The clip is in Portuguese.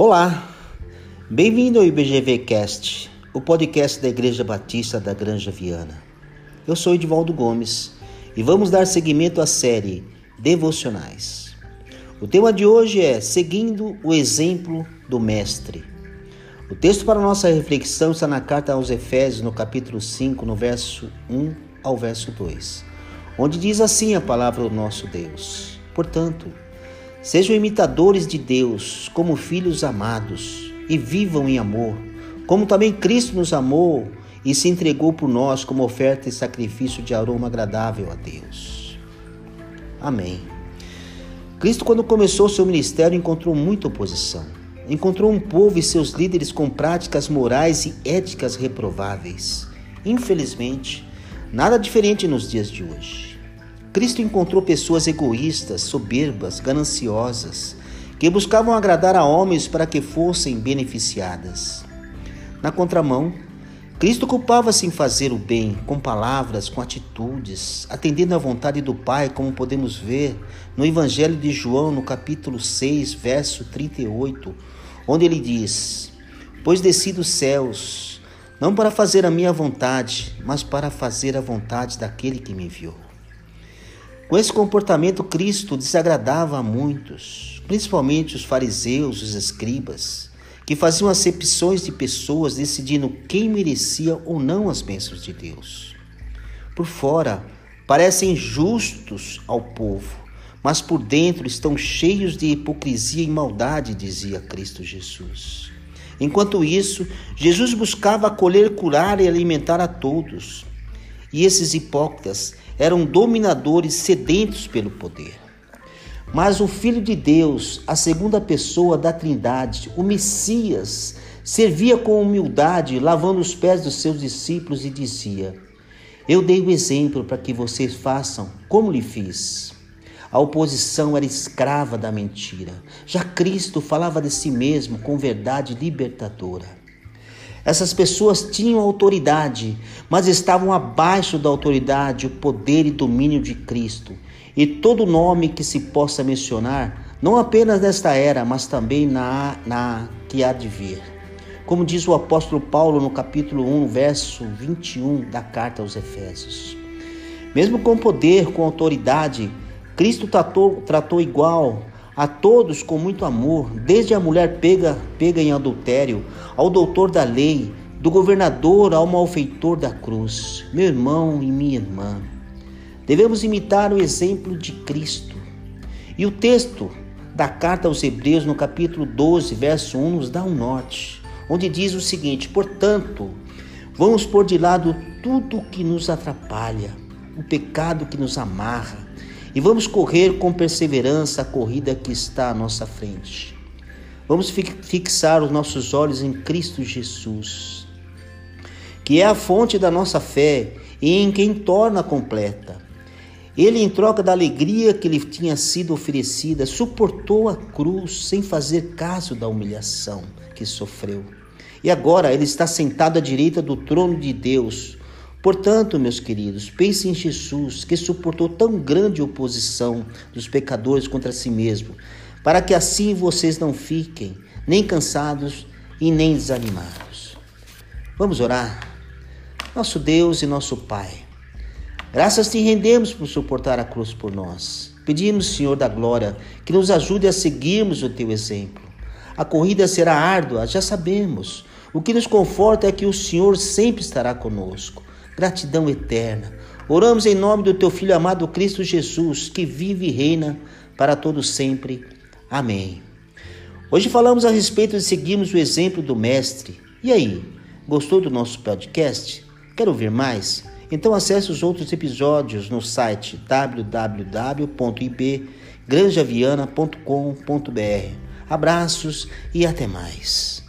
Olá, bem-vindo ao IBGV Cast, o podcast da Igreja Batista da Granja Viana. Eu sou Edivaldo Gomes e vamos dar seguimento à série Devocionais. O tema de hoje é Seguindo o Exemplo do Mestre. O texto para nossa reflexão está na carta aos Efésios, no capítulo 5, no verso 1 ao verso 2, onde diz assim a palavra do nosso Deus: Portanto, Sejam imitadores de Deus como filhos amados e vivam em amor, como também Cristo nos amou e se entregou por nós como oferta e sacrifício de aroma agradável a Deus. Amém. Cristo, quando começou seu ministério, encontrou muita oposição. Encontrou um povo e seus líderes com práticas morais e éticas reprováveis. Infelizmente, nada diferente nos dias de hoje. Cristo encontrou pessoas egoístas, soberbas, gananciosas, que buscavam agradar a homens para que fossem beneficiadas. Na contramão, Cristo culpava-se em fazer o bem, com palavras, com atitudes, atendendo à vontade do Pai, como podemos ver no Evangelho de João, no capítulo 6, verso 38, onde ele diz: Pois desci dos céus, não para fazer a minha vontade, mas para fazer a vontade daquele que me enviou. Com esse comportamento, Cristo desagradava a muitos, principalmente os fariseus, os escribas, que faziam acepções de pessoas decidindo quem merecia ou não as bênçãos de Deus. Por fora, parecem justos ao povo, mas por dentro estão cheios de hipocrisia e maldade, dizia Cristo Jesus. Enquanto isso, Jesus buscava acolher, curar e alimentar a todos. E esses hipócritas eram dominadores sedentos pelo poder. Mas o Filho de Deus, a segunda pessoa da Trindade, o Messias, servia com humildade, lavando os pés dos seus discípulos e dizia: Eu dei o exemplo para que vocês façam como lhe fiz. A oposição era escrava da mentira. Já Cristo falava de si mesmo com verdade libertadora. Essas pessoas tinham autoridade, mas estavam abaixo da autoridade, o poder e domínio de Cristo. E todo nome que se possa mencionar, não apenas nesta era, mas também na, na que há de vir. Como diz o apóstolo Paulo no capítulo 1, verso 21 da carta aos Efésios. Mesmo com poder, com autoridade, Cristo tratou, tratou igual a todos com muito amor, desde a mulher pega, pega em adultério, ao doutor da lei, do governador ao malfeitor da cruz, meu irmão e minha irmã. Devemos imitar o exemplo de Cristo. E o texto da carta aos Hebreus, no capítulo 12, verso 1, nos dá um norte, onde diz o seguinte: Portanto, vamos pôr de lado tudo que nos atrapalha, o pecado que nos amarra e vamos correr com perseverança a corrida que está à nossa frente. Vamos fixar os nossos olhos em Cristo Jesus, que é a fonte da nossa fé e em quem torna completa. Ele, em troca da alegria que lhe tinha sido oferecida, suportou a cruz sem fazer caso da humilhação que sofreu. E agora ele está sentado à direita do trono de Deus Portanto, meus queridos, pensem em Jesus, que suportou tão grande oposição dos pecadores contra si mesmo, para que assim vocês não fiquem nem cansados e nem desanimados. Vamos orar? Nosso Deus e nosso Pai, graças te rendemos por suportar a cruz por nós. Pedimos, Senhor da glória, que nos ajude a seguirmos o teu exemplo. A corrida será árdua, já sabemos. O que nos conforta é que o Senhor sempre estará conosco gratidão eterna. Oramos em nome do teu Filho amado Cristo Jesus, que vive e reina para todos sempre. Amém. Hoje falamos a respeito de seguirmos o exemplo do Mestre. E aí, gostou do nosso podcast? Quer ouvir mais? Então acesse os outros episódios no site www.ibgranjaviana.com.br. Abraços e até mais.